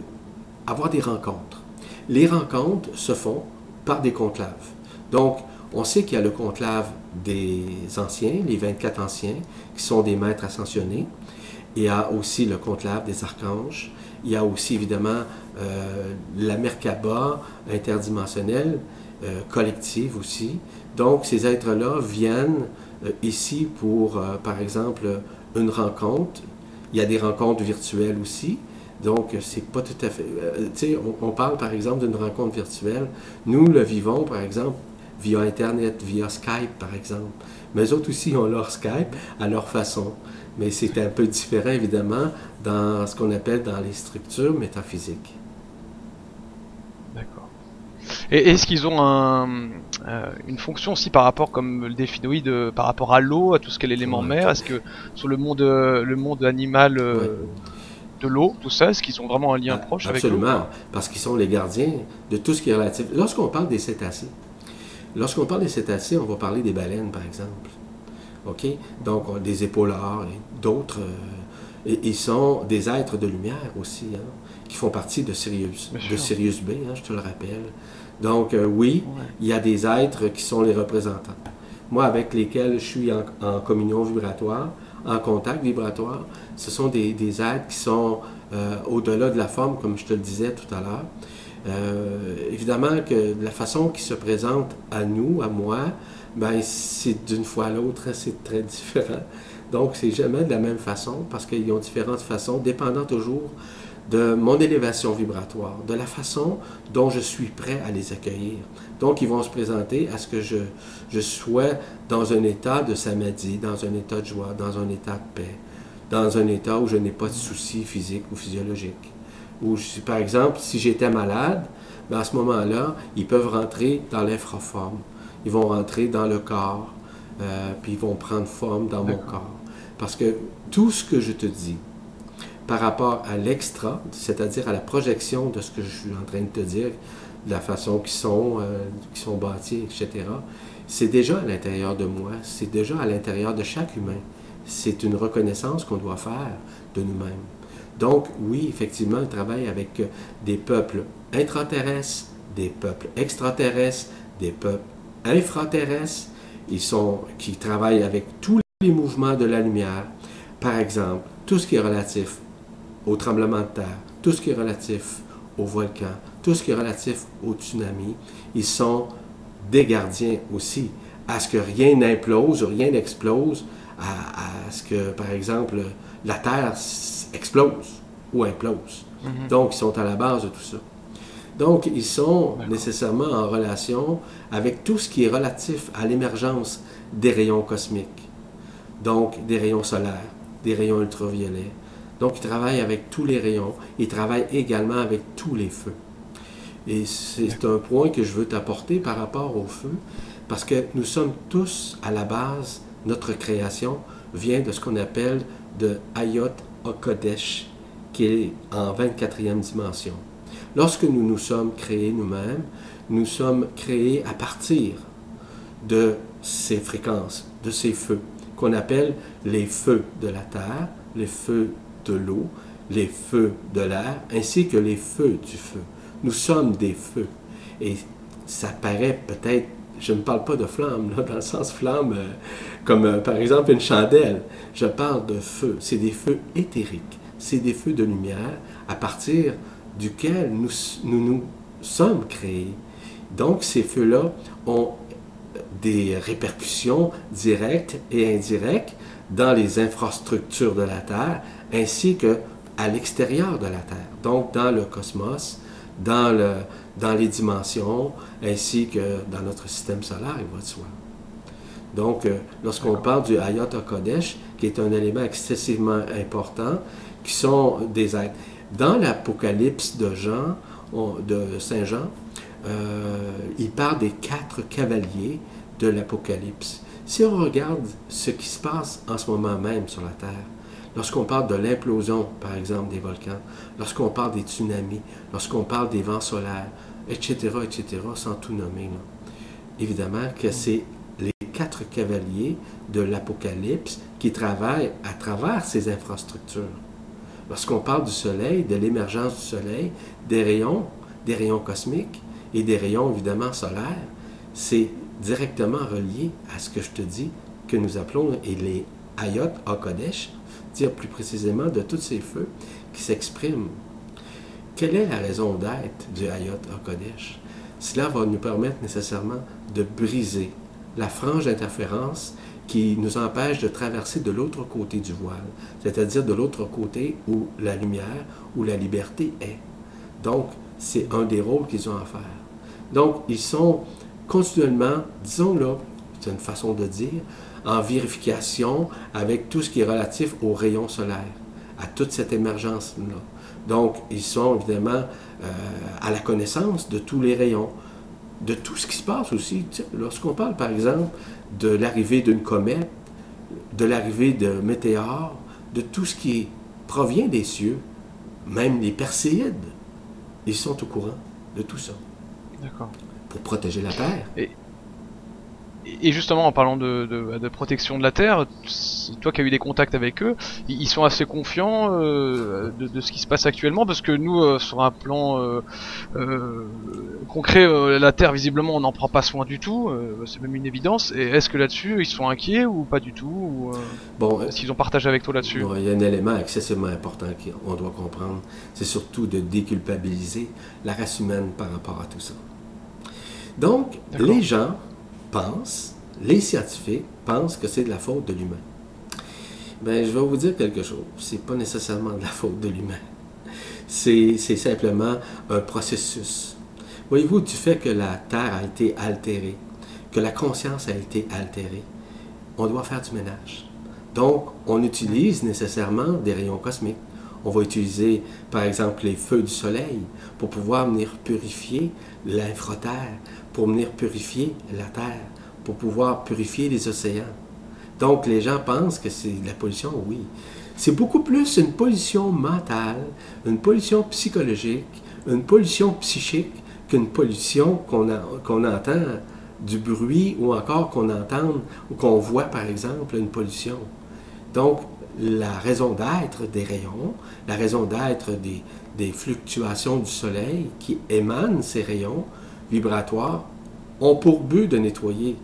avoir des rencontres. Les rencontres se font par des conclaves. Donc, on sait qu'il y a le conclave des anciens, les 24 anciens, qui sont des maîtres ascensionnés. Il y a aussi le conclave des archanges. Il y a aussi, évidemment, euh, la Merkaba interdimensionnelle, collective aussi. Donc, ces êtres-là viennent euh, ici pour, euh, par exemple, une rencontre. Il y a des rencontres virtuelles aussi. Donc, c'est pas tout à fait. Euh, tu sais, on, parle par exemple d'une rencontre virtuelle. Nous le vivons, par exemple, via Internet, via Skype, par exemple. Mais eux autres aussi ont leur Skype à leur façon. Mais c'est un peu différent, évidemment, dans ce qu'on appelle dans les structures métaphysiques. Et est-ce qu'ils ont un, euh, une fonction aussi par rapport, comme le définoïde, euh, par rapport à l'eau, à tout ce qu'est l'élément mer? Est-ce que sur le monde, euh, le monde animal de l'eau, tout ça, est-ce qu'ils ont vraiment un lien ah, proche avec l'eau? Absolument, parce qu'ils sont les gardiens de tout ce qui est relatif. Lorsqu'on parle des cétacés, lorsqu'on parle des cétacés, on va parler des baleines, par exemple. OK? Donc, des épaulards et d'autres. et ils sont des êtres de lumière aussi, hein, qui font partie de Sirius, de Sirius B, hein, je te le rappelle. Donc, euh, oui, il y a des êtres qui sont les représentants. Moi, avec lesquels je suis en, communion vibratoire, en contact vibratoire, ce sont des, êtres qui sont euh, au-delà de la forme, comme je te le disais tout à l'heure. Euh, évidemment que la façon qui se présente à nous, à moi, ben, c'est d'une fois à l'autre, c'est très différent. Donc, c'est jamais de la même façon parce qu'ils ont différentes façons, dépendant toujours de mon élévation vibratoire, de la façon dont je suis prêt à les accueillir. Donc, ils vont se présenter à ce que je, je sois dans un état de samadhi, dans un état de joie, dans un état de paix, dans un état où je n'ai pas de soucis physiques ou physiologiques. Ou, par exemple, si j'étais malade, ben à ce moment-là, ils peuvent rentrer dans l'infraforme. Ils vont rentrer dans le corps, euh, puis ils vont prendre forme dans mon corps. Parce que tout ce que je te dis, par rapport à l'extra, c'est-à-dire à la projection de ce que je suis en train de te dire, de la façon qu'ils sont, euh, qui sont bâtis, etc., c'est déjà à l'intérieur de moi, c'est déjà à l'intérieur de chaque humain. C'est une reconnaissance qu'on doit faire de nous-mêmes. Donc, oui, effectivement, il travaille avec des peuples intraterrestres, des peuples extraterrestres, des peuples infraterrestres, ils sont, qui travaillent avec tous les mouvements de la lumière. Par exemple, tout ce qui est relatif au tremblement de terre, tout ce qui est relatif au volcan, tout ce qui est relatif au tsunami, ils sont des gardiens aussi, à ce que rien n'implose, rien n'explose, à, ce que, par exemple, la Terre explose ou implose. Mhm. Donc, ils sont à la base de tout ça. Donc, ils sont nécessairement en relation avec tout ce qui est relatif à l'émergence des rayons cosmiques. Donc, des rayons solaires, des rayons ultraviolets. Donc, ils travaillent avec tous les rayons. Ils travaillent également avec tous les feux. Et c'est un point que je veux t'apporter par rapport au feu, parce que nous sommes tous à la base, notre création vient de ce qu'on appelle de Ayot Okodesh, qui est en 24e dimension. Lorsque nous nous sommes créés nous-mêmes, nous sommes créés à partir de ces fréquences, de ces feux, qu'on appelle les feux de la terre, les feux de l'eau, les feux de l'air, ainsi que les feux du feu. Nous sommes des feux. Et ça paraît peut-être, je ne parle pas de flamme, dans le sens flamme, euh, comme euh, par exemple une chandelle. Je parle de feu. C'est des feux éthériques. C'est des feux de lumière à partir duquel nous, nous, sommes créés. Donc, ces feux-là ont des répercussions directes et indirectes dans les infrastructures de la Terre, ainsi que à l'extérieur de la Terre, donc dans le cosmos, dans, le, dans les dimensions, ainsi que dans notre système solaire, il va de soi. Donc, euh, lorsqu'on parle du Hayat Kodesh, qui est un élément excessivement important, qui sont des êtres. Dans l'Apocalypse de Jean, de Saint Jean, euh, il parle des quatre cavaliers de l'Apocalypse. Si on regarde ce qui se passe en ce moment même sur la Terre, lorsqu'on parle de l'implosion, par exemple, des volcans, lorsqu'on parle des tsunamis, lorsqu'on parle des vents solaires, etc., etc., sans tout nommer, évidemment que c'est les quatre cavaliers de l'Apocalypse qui travaillent à travers ces infrastructures. Lorsqu'on parle du Soleil, de l'émergence du Soleil, des rayons, des rayons cosmiques et des rayons évidemment solaires, c'est directement relié à ce que je te dis que nous appelons les Ayot HaKodesh, plus précisément de tous ces feux qui s'expriment. Quelle est la raison d'être du Ayot HaKodesh? Cela va nous permettre nécessairement de briser la frange d'interférence qui nous empêche de traverser de l'autre côté du voile, c'est-à-dire de l'autre côté où la lumière, où la liberté est. Donc, c'est un des rôles qu'ils ont à faire. Donc, ils sont continuellement, disons là, c'est une façon de dire, en vérification avec tout ce qui est relatif aux rayons solaires, à toute cette émergence-là. Donc, ils sont évidemment euh, à la connaissance de tous les rayons, de tout ce qui se passe aussi. Lorsqu'on parle, par exemple, de l'arrivée d'une comète, de l'arrivée de météores, de tout ce qui provient des cieux, même les Perséides, ils sont au courant de tout ça. D'accord. Pour protéger la Terre. Et, et justement, en parlant de, de, protection de la Terre, toi qui as eu des contacts avec eux, ils sont assez confiants euh, de, ce qui se passe actuellement, parce que nous, euh, sur un plan euh, concret, la Terre, visiblement, on n'en prend pas soin du tout, c'est même une évidence. Et est-ce que là-dessus, ils sont inquiets ou pas du tout ou, Bon, est-ce qu'ils ont partagé avec toi là-dessus? Il y a un élément excessivement important qu'on doit comprendre, c'est surtout de déculpabiliser la race humaine par rapport à tout ça. Donc, les gens pensent, les scientifiques pensent que c'est de la faute de l'humain. Ben, je vais vous dire quelque chose. C'est pas nécessairement de la faute de l'humain. C'est simplement un processus. Voyez-vous, du fait que la Terre a été altérée, que la conscience a été altérée, on doit faire du ménage. Donc, on utilise nécessairement des rayons cosmiques. On va utiliser, par exemple, les feux du soleil pour pouvoir venir purifier l'infraterre, pour venir purifier la terre, pour pouvoir purifier les océans. Donc les gens pensent que c'est de la pollution, oui. C'est beaucoup plus une pollution mentale, une pollution psychologique, une pollution psychique qu'une pollution qu'on entend du bruit ou encore qu'on entend ou qu'on voit par exemple une pollution. Donc la raison d'être des rayons, la raison d'être des, des fluctuations du soleil qui émanent ces rayons, vibratoires ont pour but de nettoyer.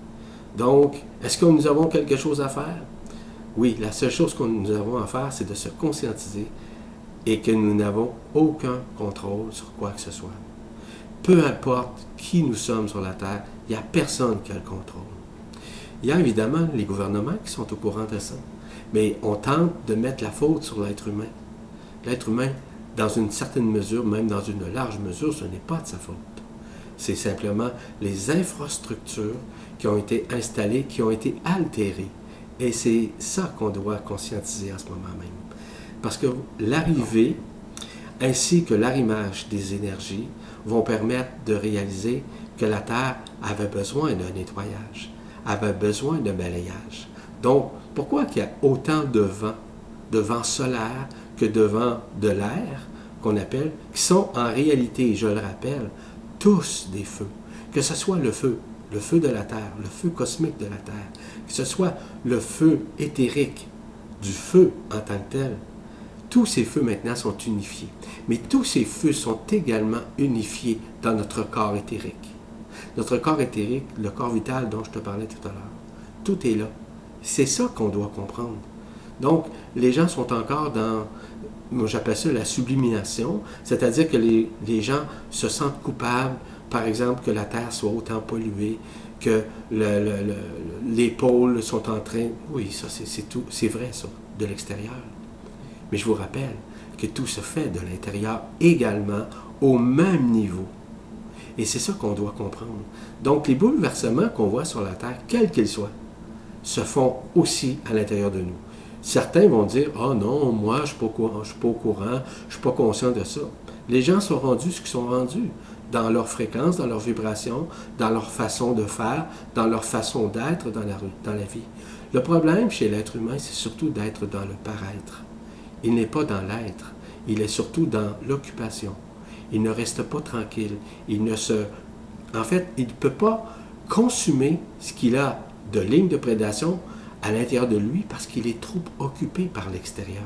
Donc, est-ce que nous avons quelque chose à faire? Oui, la seule chose que nous avons à faire, c'est de se conscientiser et que nous n'avons aucun contrôle sur quoi que ce soit. Peu importe qui nous sommes sur la Terre, Il n'y a personne qui a le contrôle. Il y a évidemment les gouvernements qui sont au courant de ça. Mais on tente de mettre la faute sur l'être humain. L'être humain, dans une certaine mesure, même dans une large mesure, ce n'est pas de sa faute. C'est simplement les infrastructures qui ont été installées, qui ont été altérées. Et c'est ça qu'on doit conscientiser à ce moment même. Parce que l'arrivée, ainsi que l'arrimage des énergies, vont permettre de réaliser que la Terre avait besoin d'un nettoyage, avait besoin de balayage. Donc, pourquoi qu'il y a autant de vent, de vent solaire que de vent de l'air, qu'on appelle, qui sont en réalité, je le rappelle, tous des feux. Que ce soit le feu, le feu de la Terre, le feu cosmique de la Terre, que ce soit le feu éthérique du feu en tant que tel, tous ces feux maintenant sont unifiés. Mais tous ces feux sont également unifiés dans notre corps éthérique. Notre corps éthérique, le corps vital dont je te parlais tout à l'heure, tout est là. C'est ça qu'on doit comprendre. Donc, les gens sont encore dans, j'appelle ça la sublimination, c'est-à-dire que les, gens se sentent coupables, par exemple, que la Terre soit autant polluée, que les pôles sont en train... Oui, ça c'est tout, c'est vrai ça, de l'extérieur. Mais je vous rappelle que tout se fait de l'intérieur également au même niveau. Et c'est ça qu'on doit comprendre. Donc les bouleversements qu'on voit sur la Terre, quels qu'ils soient, se font aussi à l'intérieur de nous. Certains vont dire Ah oh non, moi, je ne suis, pas au courant, je ne suis pas conscient de ça. Les gens sont rendus ce qu'ils sont rendus dans leur fréquence, dans leur vibration, dans leur façon de faire, dans leur façon d'être dans la, dans la vie. Le problème chez l'être humain, c'est surtout d'être dans le paraître. Il n'est pas dans l'être, il est surtout dans l'occupation. Il ne reste pas tranquille. Il ne se. En fait, il ne peut pas consumer ce qu'il a de ligne de prédation à l'intérieur de lui parce qu'il est trop occupé par l'extérieur.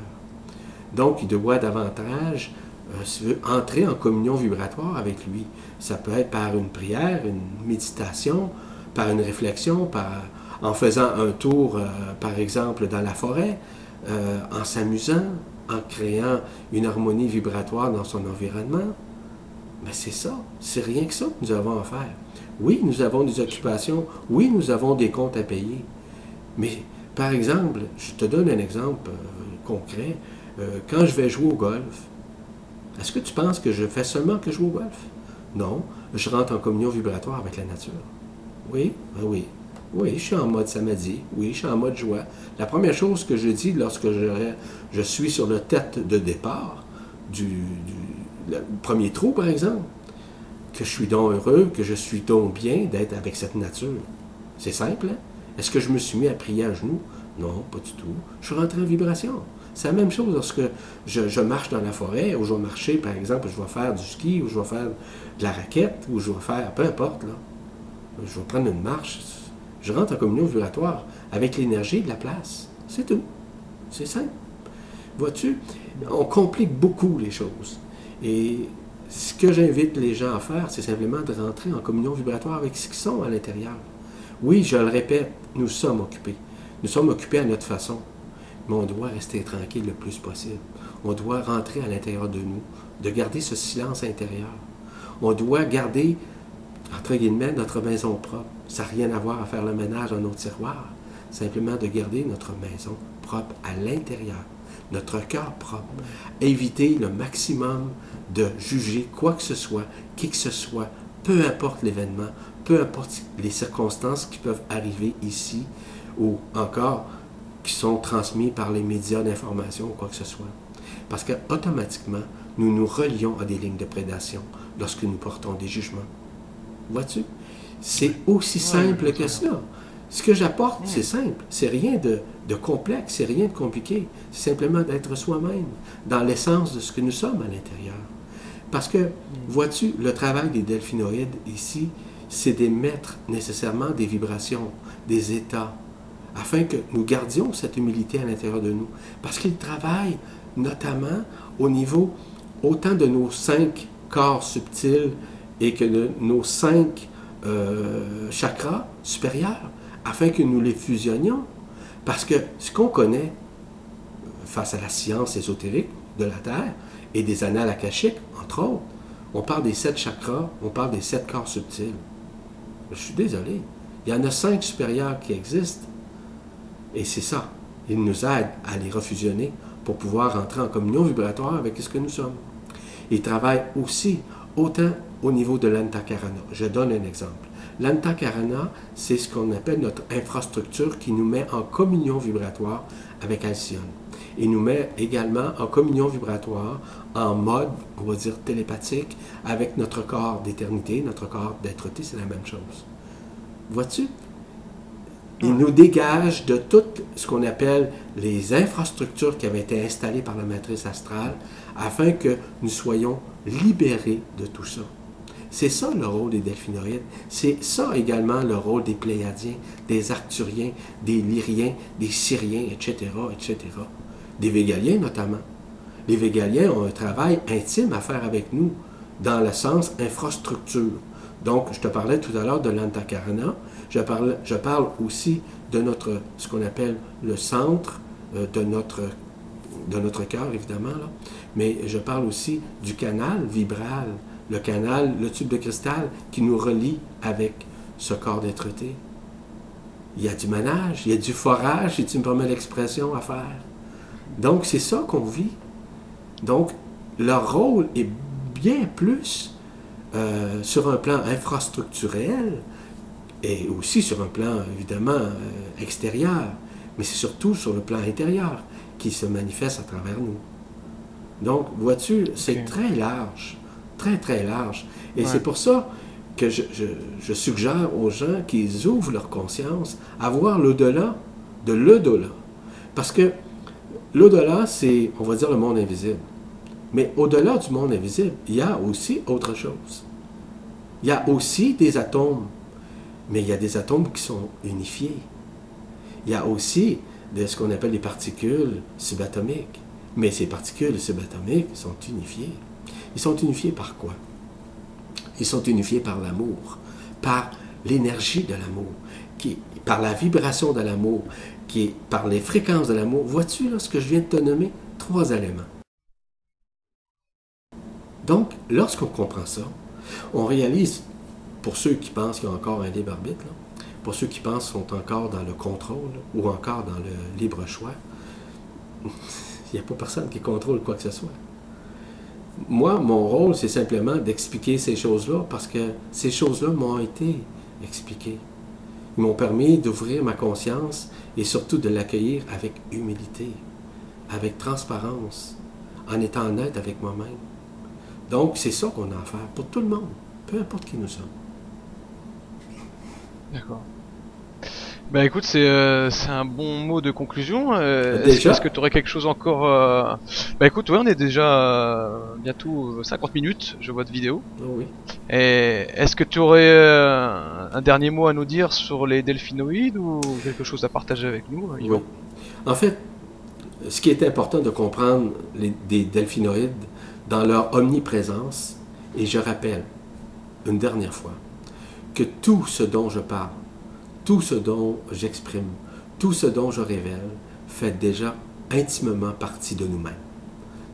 Donc, il doit davantage euh, entrer en communion vibratoire avec lui. Ça peut être par une prière, une méditation, par une réflexion, en faisant un tour, euh, par exemple, dans la forêt, euh, en s'amusant, en créant une harmonie vibratoire dans son environnement. Mais c'est ça, c'est rien que ça que nous avons à faire. Oui, nous avons des occupations, oui, nous avons des comptes à payer. Mais, par exemple, je te donne un exemple euh, concret. Euh, quand je vais jouer au golf, est-ce que tu penses que je fais seulement que jouer au golf? Non, je rentre en communion vibratoire avec la nature. Oui, ben oui. Oui, je suis en mode samadhi. Oui, je suis en mode joie. La première chose que je dis lorsque je, je suis sur le tête de départ du, premier trou, par exemple, que je suis donc heureux, que je suis donc bien d'être avec cette nature. C'est simple, hein? Est-ce que je me suis mis à prier à genoux? Non, pas du tout. Je suis rentré en vibration. C'est la même chose lorsque je, marche dans la forêt, ou je vais marcher, par exemple, je vais faire du ski, ou je vais faire de la raquette, ou je vais faire, peu importe, là. Je vais prendre une marche, je rentre en communion vibratoire avec l'énergie de la place. C'est tout. C'est simple. Vois-tu, on complique beaucoup les choses. Et ce que j'invite les gens à faire, c'est simplement de rentrer en communion vibratoire avec ce qu'ils sont à l'intérieur. Oui, je le répète, nous sommes occupés. Nous sommes occupés à notre façon. Mais on doit rester tranquille le plus possible. On doit rentrer à l'intérieur de nous, de garder ce silence intérieur. On doit garder entre guillemets, notre maison propre. Ça n'a rien à voir à faire le ménage dans nos tiroirs. Simplement de garder notre maison propre à l'intérieur, notre cœur propre. Éviter le maximum de juger quoi que ce soit, qui que ce soit, peu importe l'événement, peu importe les circonstances qui peuvent arriver ici ou encore qui sont transmises par les médias d'information ou quoi que ce soit. Parce qu'automatiquement, nous nous relions à des lignes de prédation lorsque nous portons des jugements. Vois-tu? C'est aussi simple que cela. Ce que j'apporte, c'est simple. C'est rien de, complexe, c'est rien de compliqué. C'est simplement d'être soi-même, dans l'essence de ce que nous sommes à l'intérieur. Parce que, vois-tu, le travail des delphinoïdes ici, c'est d'émettre nécessairement des vibrations, des états, afin que nous gardions cette humilité à l'intérieur de nous. Parce qu'ils travaillent notamment au niveau autant de nos cinq corps subtils et que nos cinq euh, chakras supérieurs, afin que nous les fusionnions. Parce que ce qu'on connaît face à la science ésotérique de la Terre et des annales akashiques, entre autres, on parle des sept chakras, on parle des sept corps subtils. Je suis désolé. Il y en a cinq supérieurs qui existent. Et c'est ça. Ils nous aident à les refusionner pour pouvoir entrer en communion vibratoire avec ce que nous sommes. Ils travaillent aussi autant au niveau de l'antakarana. Je donne un exemple. L'antakarana, c'est ce qu'on appelle notre infrastructure qui nous met en communion vibratoire avec Alcyone. Et nous met également en communion vibratoire, en mode, on va dire, télépathique, avec notre corps d'éternité, notre corps d'être-té, c'est la même chose. Vois-tu? Il nous dégage de tout ce qu'on appelle les infrastructures qui avaient été installées par la matrice astrale afin que nous soyons libérés de tout ça. C'est ça le rôle des delphinoïdes. C'est ça également le rôle des pléiadiens, des arcturiens, des lyriens, des syriens, etc., etc. Des végaliens notamment. Les végaliens ont un travail intime à faire avec nous dans le sens infrastructure. Donc, je te parlais tout à l'heure de l'antakarana. Je parle, je parle aussi de notre, ce qu'on appelle le centre euh, de notre, de notre cœur, évidemment, là. mais je parle aussi du canal vibral, le canal, le tube de cristal qui nous relie avec ce corps d'être Il y a du manage, il y a du forage, si tu me permets l'expression, à faire. Donc, c'est ça qu'on vit. Donc, leur rôle est bien plus euh, sur un plan infrastructurel et aussi sur un plan, évidemment, euh, extérieur, mais c'est surtout sur le plan intérieur qui se manifeste à travers nous. Donc, vois-tu, c'est très large très, très large. Et c'est pour ça que je, suggère aux gens qu'ils ouvrent leur conscience à voir l'au-delà de l'au-delà. Parce que l'au-delà, c'est, on va dire, le monde invisible. Mais au-delà du monde invisible, il y a aussi autre chose. Il y a aussi des atomes, mais il y a des atomes qui sont unifiés. Il y a aussi de ce qu'on appelle les particules subatomiques, mais ces particules subatomiques sont unifiées. Ils sont unifiés par quoi? Ils sont unifiés par l'amour, par l'énergie de l'amour, par la vibration de l'amour, qui est par les fréquences de l'amour. Vois-tu là ce que je viens de te nommer? Trois éléments. Donc, lorsqu'on comprend ça, on réalise, pour ceux qui pensent qu'il y a encore un libre arbitre, pour ceux qui pensent qu'ils sont encore dans le contrôle ou encore dans le libre choix, il n'y a pas personne qui contrôle quoi que ce soit moi, mon rôle, c'est simplement d'expliquer ces choses-là parce que ces choses-là m'ont été expliquées. Ils m'ont permis d'ouvrir ma conscience et surtout de l'accueillir avec humilité, avec transparence, en étant honnête avec moi-même. Donc, c'est ça qu'on a à faire pour tout le monde, peu importe qui nous sommes. D'accord. Bah écoute, c'est euh, un bon mot de conclusion. Euh, Est-ce que tu aurais quelque chose encore euh... Bah écoute, ouais, on est déjà euh, bientôt 50 minutes, je vois de vidéo. Oh oui. Et est-ce que tu aurais euh, un dernier mot à nous dire sur les delphinoïdes ou quelque chose à partager avec nous Oui. En fait, ce qui est important de comprendre les, des delphinoïdes dans leur omniprésence, et je rappelle une dernière fois que tout ce dont je parle tout ce dont j'exprime, tout ce dont je révèle, fait déjà intimement partie de nous-mêmes.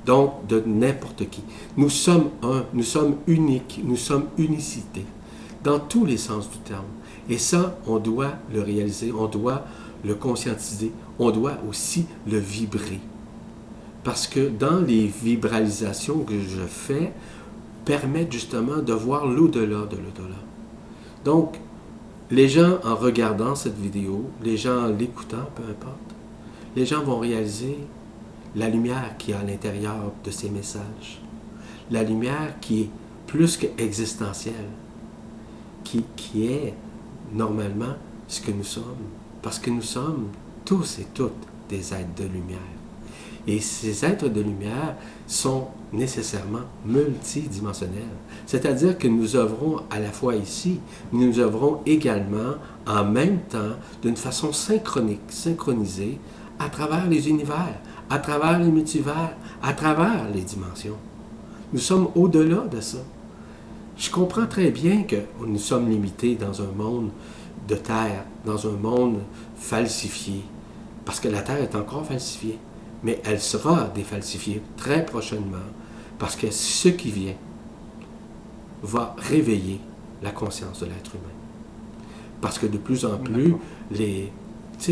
Donc, de n'importe qui. Nous sommes un, nous sommes uniques, nous sommes unicité, dans tous les sens du terme. Et ça, on doit le réaliser, on doit le conscientiser, on doit aussi le vibrer. Parce que dans les vibralisations que je fais, permettent justement de voir l'au-delà de l'au-delà. Donc, les gens, en regardant cette vidéo, les gens en l'écoutant, peu importe, les gens vont réaliser la lumière qui est à l'intérieur de ces messages. La lumière qui est plus qu'existentielle, qui, qui est normalement ce que nous sommes. Parce que nous sommes tous et toutes des êtres de lumière. Et ces êtres de lumière sont nécessairement multidimensionnels. C'est-à-dire que nous œuvrons à la fois ici, mais nous œuvrons également en même temps, d'une façon synchronique, synchronisée, à travers les univers, à travers les multivers, à travers les dimensions. Nous sommes au-delà de ça. Je comprends très bien que nous sommes limités dans un monde de terre, dans un monde falsifié, parce que la terre est encore falsifiée mais elle sera défalsifiée très prochainement parce que ce qui vient va réveiller la conscience de l'être humain. Parce que de plus en plus, les,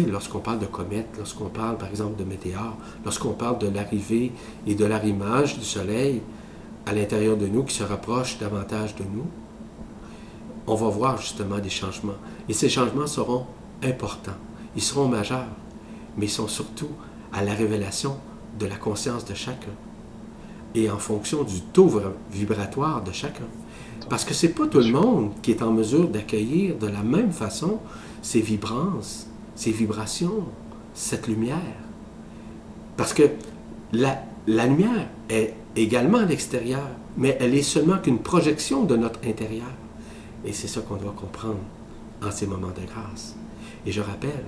lorsqu'on parle de comètes, lorsqu'on parle par exemple de météores, lorsqu'on parle de l'arrivée et de l'arrimage du Soleil à l'intérieur de nous qui se rapproche davantage de nous, on va voir justement des changements. Et ces changements seront importants, ils seront majeurs, mais ils sont surtout à la révélation de la conscience de chacun et en fonction du taux vibratoire de chacun. Parce que c'est pas tout le monde qui est en mesure d'accueillir de la même façon ces vibrances, ces vibrations, cette lumière. Parce que la, lumière est également à l'extérieur, mais elle est seulement qu'une projection de notre intérieur. Et c'est ça qu'on doit comprendre en ces moments de grâce. Et je rappelle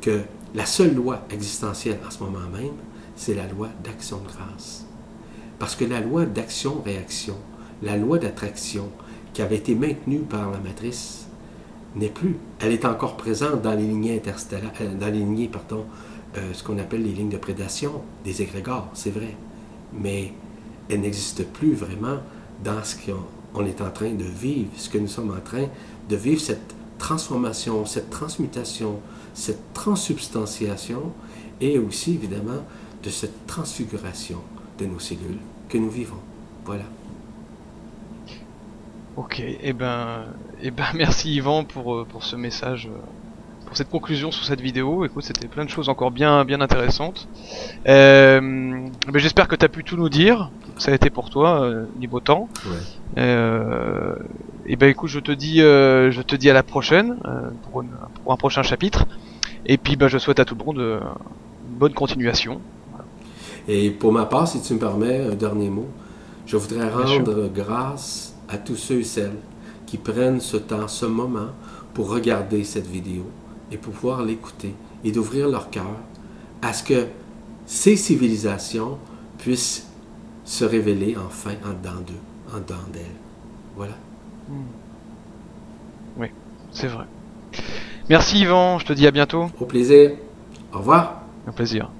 que la seule loi existentielle en ce moment même, c'est la loi d'action de grâce. Parce que la loi d'action-réaction, la loi d'attraction qui avait été maintenue par la matrice, n'est plus. Elle est encore présente dans les lignées interstellaires, euh, dans les lignées, pardon, euh, ce qu'on appelle les lignes de prédation des égrégores, c'est vrai. Mais elle n'existe plus vraiment dans ce qu'on est en train de vivre, ce que nous sommes en train de vivre, cette transformation, cette transmutation, cette transsubstantiation, et aussi évidemment de cette transfiguration de nos cellules que nous vivons. Voilà. Ok, et eh ben, eh ben merci Yvan pour, euh, pour ce message, euh, pour cette conclusion sur cette vidéo. Écoute, c'était plein de choses encore bien, bien intéressantes. Euh, ben, J'espère que tu as pu tout nous dire. Ça a été pour toi, euh, niveau temps. Ouais. et ben écoute, je te dis, je te dis à la prochaine pour, pour, un prochain chapitre. Et puis ben, je souhaite à tout le monde une bonne continuation. Et pour ma part, si tu me permets, un dernier mot, je voudrais rendre grâce à tous ceux et celles qui prennent ce temps, ce moment pour regarder cette vidéo et pouvoir l'écouter et d'ouvrir leur cœur à ce que ces civilisations puissent se révéler enfin en dedans d'eux, en dedans d'elles. Voilà. Hmm. Oui, c'est vrai. Merci Yvan, je te dis à bientôt. Au plaisir. Au revoir. Un plaisir.